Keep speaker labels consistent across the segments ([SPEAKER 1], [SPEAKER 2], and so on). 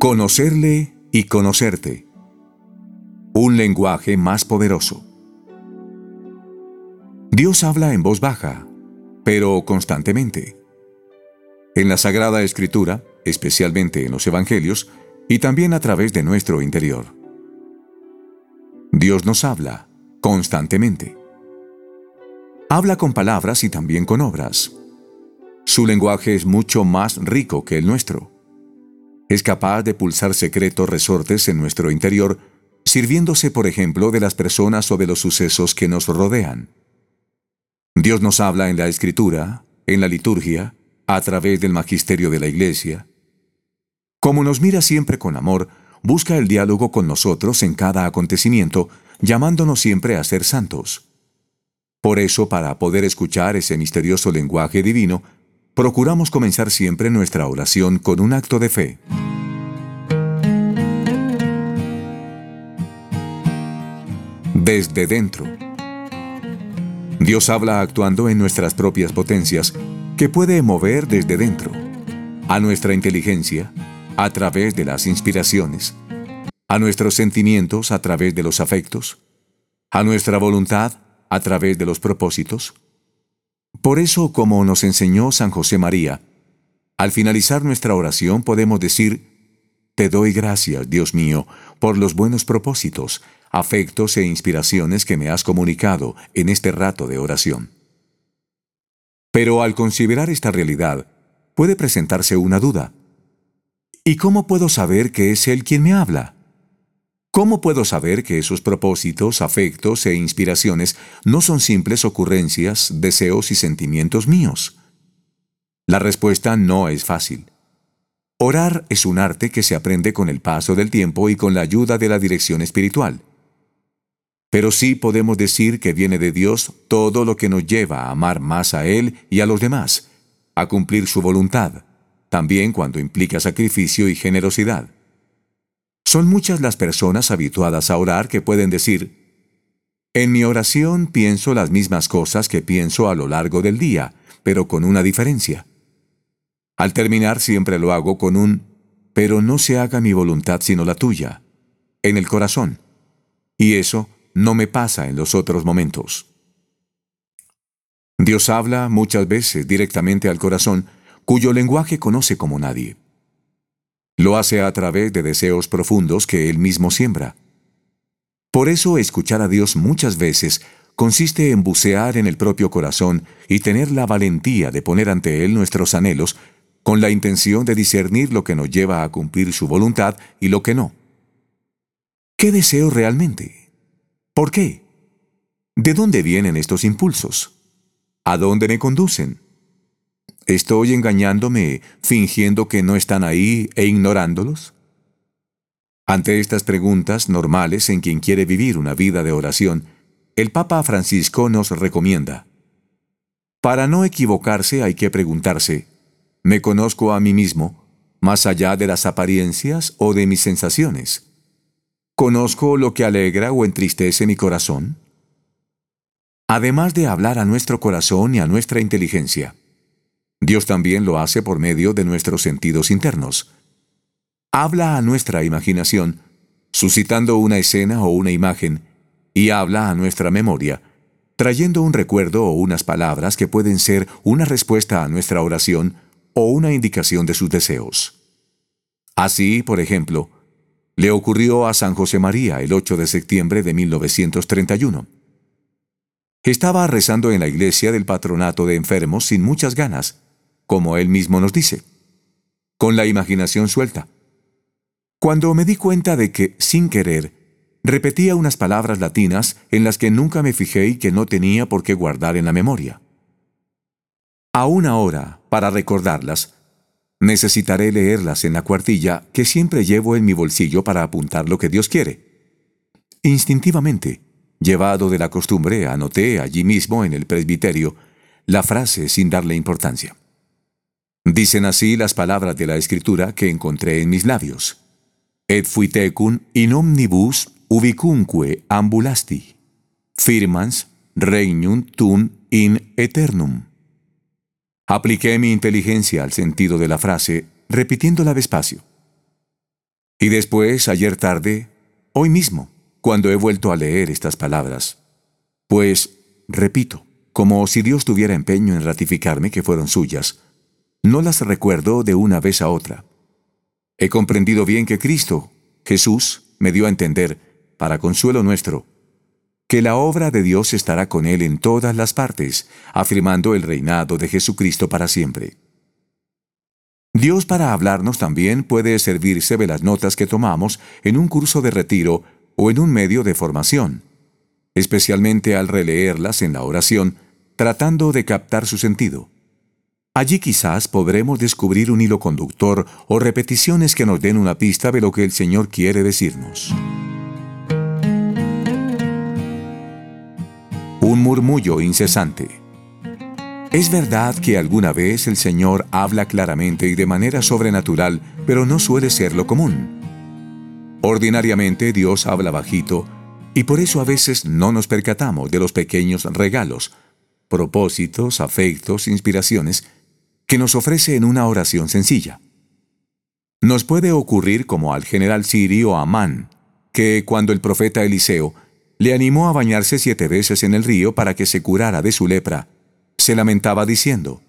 [SPEAKER 1] Conocerle y conocerte. Un lenguaje más poderoso. Dios habla en voz baja, pero constantemente. En la Sagrada Escritura, especialmente en los Evangelios, y también a través de nuestro interior. Dios nos habla constantemente. Habla con palabras y también con obras. Su lenguaje es mucho más rico que el nuestro es capaz de pulsar secretos resortes en nuestro interior, sirviéndose, por ejemplo, de las personas o de los sucesos que nos rodean. Dios nos habla en la escritura, en la liturgia, a través del magisterio de la Iglesia. Como nos mira siempre con amor, busca el diálogo con nosotros en cada acontecimiento, llamándonos siempre a ser santos. Por eso, para poder escuchar ese misterioso lenguaje divino, procuramos comenzar siempre nuestra oración con un acto de fe. Desde dentro. Dios habla actuando en nuestras propias potencias, que puede mover desde dentro, a nuestra inteligencia, a través de las inspiraciones, a nuestros sentimientos a través de los afectos, a nuestra voluntad a través de los propósitos, por eso, como nos enseñó San José María, al finalizar nuestra oración podemos decir, Te doy gracias, Dios mío, por los buenos propósitos, afectos e inspiraciones que me has comunicado en este rato de oración. Pero al considerar esta realidad, puede presentarse una duda. ¿Y cómo puedo saber que es Él quien me habla? ¿Cómo puedo saber que esos propósitos, afectos e inspiraciones no son simples ocurrencias, deseos y sentimientos míos? La respuesta no es fácil. Orar es un arte que se aprende con el paso del tiempo y con la ayuda de la dirección espiritual. Pero sí podemos decir que viene de Dios todo lo que nos lleva a amar más a Él y a los demás, a cumplir su voluntad, también cuando implica sacrificio y generosidad. Son muchas las personas habituadas a orar que pueden decir, en mi oración pienso las mismas cosas que pienso a lo largo del día, pero con una diferencia. Al terminar siempre lo hago con un, pero no se haga mi voluntad sino la tuya, en el corazón. Y eso no me pasa en los otros momentos. Dios habla muchas veces directamente al corazón, cuyo lenguaje conoce como nadie. Lo hace a través de deseos profundos que Él mismo siembra. Por eso escuchar a Dios muchas veces consiste en bucear en el propio corazón y tener la valentía de poner ante Él nuestros anhelos con la intención de discernir lo que nos lleva a cumplir su voluntad y lo que no. ¿Qué deseo realmente? ¿Por qué? ¿De dónde vienen estos impulsos? ¿A dónde me conducen? ¿Estoy engañándome fingiendo que no están ahí e ignorándolos? Ante estas preguntas normales en quien quiere vivir una vida de oración, el Papa Francisco nos recomienda. Para no equivocarse hay que preguntarse, ¿me conozco a mí mismo, más allá de las apariencias o de mis sensaciones? ¿Conozco lo que alegra o entristece mi corazón? Además de hablar a nuestro corazón y a nuestra inteligencia, Dios también lo hace por medio de nuestros sentidos internos. Habla a nuestra imaginación, suscitando una escena o una imagen, y habla a nuestra memoria, trayendo un recuerdo o unas palabras que pueden ser una respuesta a nuestra oración o una indicación de sus deseos. Así, por ejemplo, le ocurrió a San José María el 8 de septiembre de 1931. Estaba rezando en la iglesia del patronato de enfermos sin muchas ganas, como él mismo nos dice, con la imaginación suelta. Cuando me di cuenta de que, sin querer, repetía unas palabras latinas en las que nunca me fijé y que no tenía por qué guardar en la memoria. Aún ahora, para recordarlas, necesitaré leerlas en la cuartilla que siempre llevo en mi bolsillo para apuntar lo que Dios quiere. Instintivamente, llevado de la costumbre, anoté allí mismo en el presbiterio la frase sin darle importancia. Dicen así las palabras de la Escritura que encontré en mis labios. Et fuitecum in omnibus ubicunque ambulasti. Firmans regnum tum in eternum. Apliqué mi inteligencia al sentido de la frase, repitiéndola despacio. Y después, ayer tarde, hoy mismo, cuando he vuelto a leer estas palabras, pues, repito, como si Dios tuviera empeño en ratificarme que fueron suyas, no las recuerdo de una vez a otra. He comprendido bien que Cristo, Jesús, me dio a entender, para consuelo nuestro, que la obra de Dios estará con él en todas las partes, afirmando el reinado de Jesucristo para siempre. Dios para hablarnos también puede servirse de las notas que tomamos en un curso de retiro o en un medio de formación, especialmente al releerlas en la oración, tratando de captar su sentido. Allí quizás podremos descubrir un hilo conductor o repeticiones que nos den una pista de lo que el Señor quiere decirnos. Un murmullo incesante. Es verdad que alguna vez el Señor habla claramente y de manera sobrenatural, pero no suele ser lo común. Ordinariamente Dios habla bajito, y por eso a veces no nos percatamos de los pequeños regalos, propósitos, afectos, inspiraciones, que nos ofrece en una oración sencilla. Nos puede ocurrir como al general Sirio Amán, que cuando el profeta Eliseo le animó a bañarse siete veces en el río para que se curara de su lepra, se lamentaba diciendo,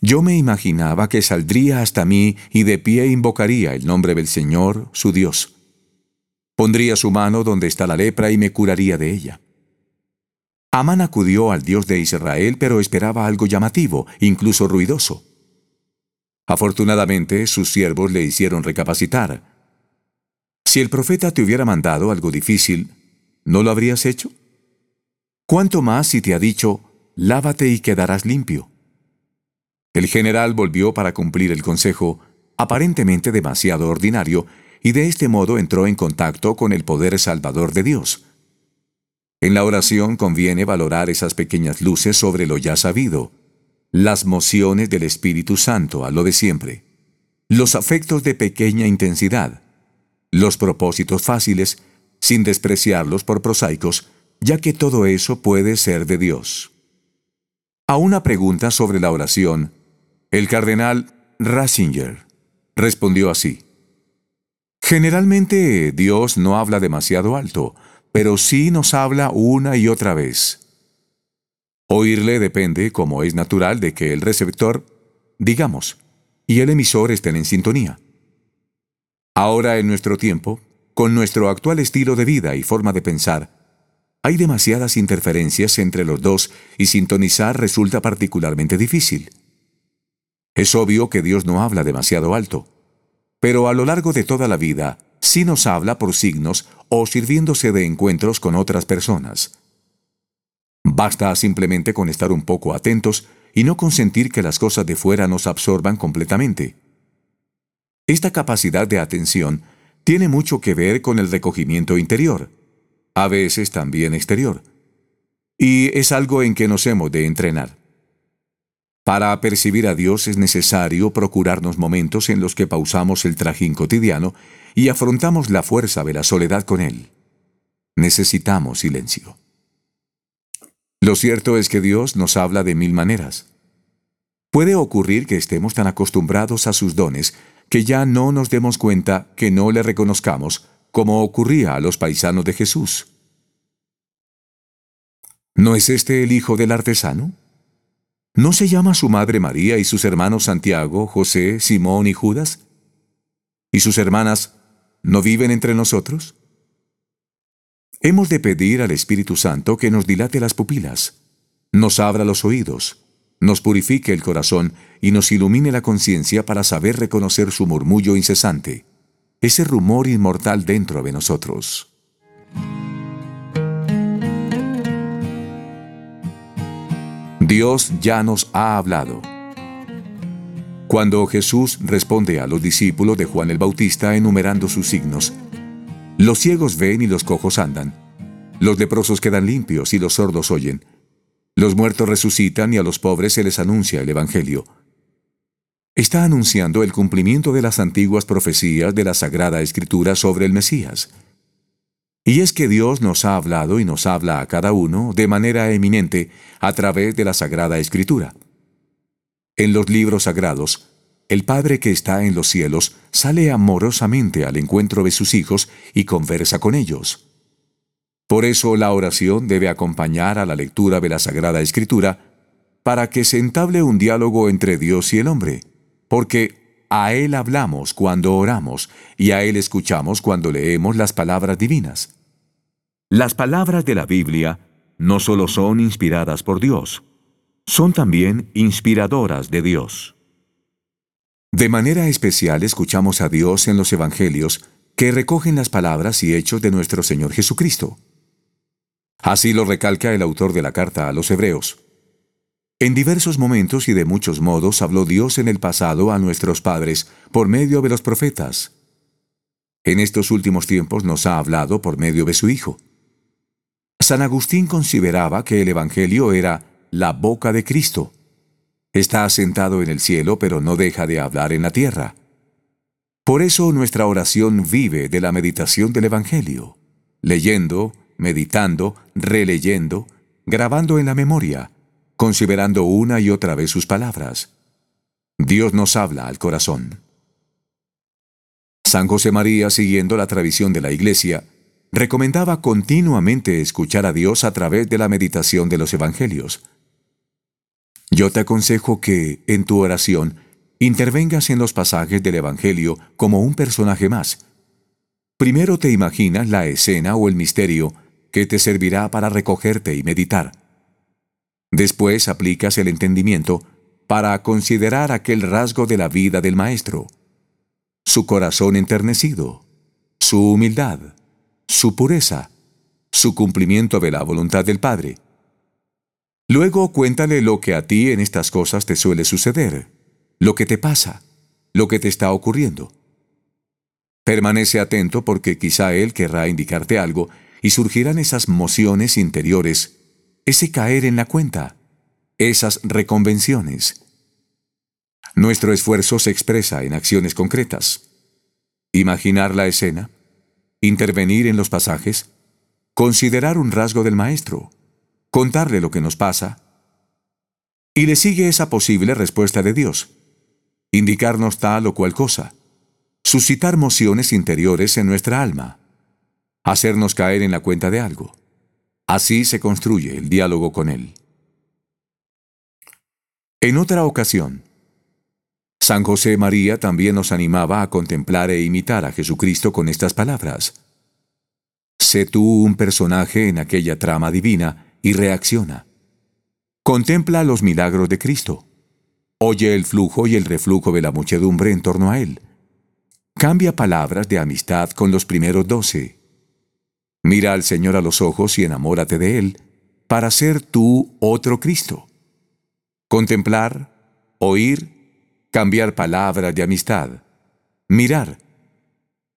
[SPEAKER 1] Yo me imaginaba que saldría hasta mí y de pie invocaría el nombre del Señor, su Dios. Pondría su mano donde está la lepra y me curaría de ella. Amán acudió al Dios de Israel, pero esperaba algo llamativo, incluso ruidoso. Afortunadamente, sus siervos le hicieron recapacitar. Si el profeta te hubiera mandado algo difícil, ¿no lo habrías hecho? ¿Cuánto más si te ha dicho, lávate y quedarás limpio? El general volvió para cumplir el consejo, aparentemente demasiado ordinario, y de este modo entró en contacto con el poder salvador de Dios. En la oración conviene valorar esas pequeñas luces sobre lo ya sabido, las mociones del Espíritu Santo a lo de siempre, los afectos de pequeña intensidad, los propósitos fáciles, sin despreciarlos por prosaicos, ya que todo eso puede ser de Dios. A una pregunta sobre la oración, el cardenal Ratzinger respondió así. Generalmente Dios no habla demasiado alto, pero sí nos habla una y otra vez. Oírle depende, como es natural, de que el receptor, digamos, y el emisor estén en sintonía. Ahora en nuestro tiempo, con nuestro actual estilo de vida y forma de pensar, hay demasiadas interferencias entre los dos y sintonizar resulta particularmente difícil. Es obvio que Dios no habla demasiado alto, pero a lo largo de toda la vida, si nos habla por signos o sirviéndose de encuentros con otras personas. Basta simplemente con estar un poco atentos y no consentir que las cosas de fuera nos absorban completamente. Esta capacidad de atención tiene mucho que ver con el recogimiento interior, a veces también exterior, y es algo en que nos hemos de entrenar. Para percibir a Dios es necesario procurarnos momentos en los que pausamos el trajín cotidiano y afrontamos la fuerza de la soledad con Él. Necesitamos silencio. Lo cierto es que Dios nos habla de mil maneras. Puede ocurrir que estemos tan acostumbrados a sus dones que ya no nos demos cuenta que no le reconozcamos como ocurría a los paisanos de Jesús. ¿No es este el hijo del artesano? ¿No se llama su madre María y sus hermanos Santiago, José, Simón y Judas? ¿Y sus hermanas no viven entre nosotros? Hemos de pedir al Espíritu Santo que nos dilate las pupilas, nos abra los oídos, nos purifique el corazón y nos ilumine la conciencia para saber reconocer su murmullo incesante, ese rumor inmortal dentro de nosotros. Dios ya nos ha hablado. Cuando Jesús responde a los discípulos de Juan el Bautista enumerando sus signos, los ciegos ven y los cojos andan, los leprosos quedan limpios y los sordos oyen, los muertos resucitan y a los pobres se les anuncia el Evangelio. Está anunciando el cumplimiento de las antiguas profecías de la Sagrada Escritura sobre el Mesías. Y es que Dios nos ha hablado y nos habla a cada uno de manera eminente a través de la Sagrada Escritura. En los libros sagrados, el Padre que está en los cielos sale amorosamente al encuentro de sus hijos y conversa con ellos. Por eso la oración debe acompañar a la lectura de la Sagrada Escritura para que se entable un diálogo entre Dios y el hombre, porque a Él hablamos cuando oramos y a Él escuchamos cuando leemos las palabras divinas. Las palabras de la Biblia no solo son inspiradas por Dios, son también inspiradoras de Dios. De manera especial escuchamos a Dios en los Evangelios que recogen las palabras y hechos de nuestro Señor Jesucristo. Así lo recalca el autor de la carta a los Hebreos. En diversos momentos y de muchos modos habló Dios en el pasado a nuestros padres por medio de los profetas. En estos últimos tiempos nos ha hablado por medio de su Hijo. San Agustín consideraba que el Evangelio era la boca de Cristo. Está asentado en el cielo, pero no deja de hablar en la tierra. Por eso nuestra oración vive de la meditación del Evangelio, leyendo, meditando, releyendo, grabando en la memoria, considerando una y otra vez sus palabras. Dios nos habla al corazón. San José María, siguiendo la tradición de la Iglesia, recomendaba continuamente escuchar a Dios a través de la meditación de los Evangelios. Yo te aconsejo que, en tu oración, intervengas en los pasajes del Evangelio como un personaje más. Primero te imaginas la escena o el misterio que te servirá para recogerte y meditar. Después aplicas el entendimiento para considerar aquel rasgo de la vida del Maestro, su corazón enternecido, su humildad, su pureza, su cumplimiento de la voluntad del Padre. Luego cuéntale lo que a ti en estas cosas te suele suceder, lo que te pasa, lo que te está ocurriendo. Permanece atento porque quizá Él querrá indicarte algo y surgirán esas mociones interiores, ese caer en la cuenta, esas reconvenciones. Nuestro esfuerzo se expresa en acciones concretas. Imaginar la escena, intervenir en los pasajes, considerar un rasgo del maestro, contarle lo que nos pasa, y le sigue esa posible respuesta de Dios, indicarnos tal o cual cosa, suscitar mociones interiores en nuestra alma, hacernos caer en la cuenta de algo. Así se construye el diálogo con Él. En otra ocasión, San José María también nos animaba a contemplar e imitar a Jesucristo con estas palabras. Sé tú un personaje en aquella trama divina y reacciona. Contempla los milagros de Cristo. Oye el flujo y el reflujo de la muchedumbre en torno a Él. Cambia palabras de amistad con los primeros doce. Mira al Señor a los ojos y enamórate de Él para ser tú otro Cristo. Contemplar, oír cambiar palabras de amistad, mirar.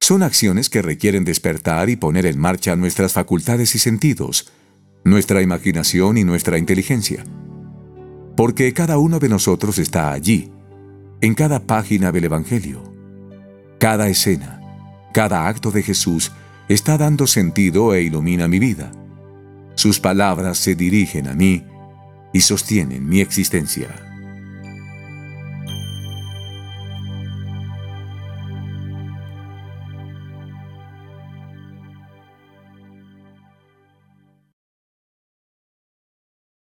[SPEAKER 1] Son acciones que requieren despertar y poner en marcha nuestras facultades y sentidos, nuestra imaginación y nuestra inteligencia. Porque cada uno de nosotros está allí, en cada página del Evangelio. Cada escena, cada acto de Jesús está dando sentido e ilumina mi vida. Sus palabras se dirigen a mí y sostienen mi existencia.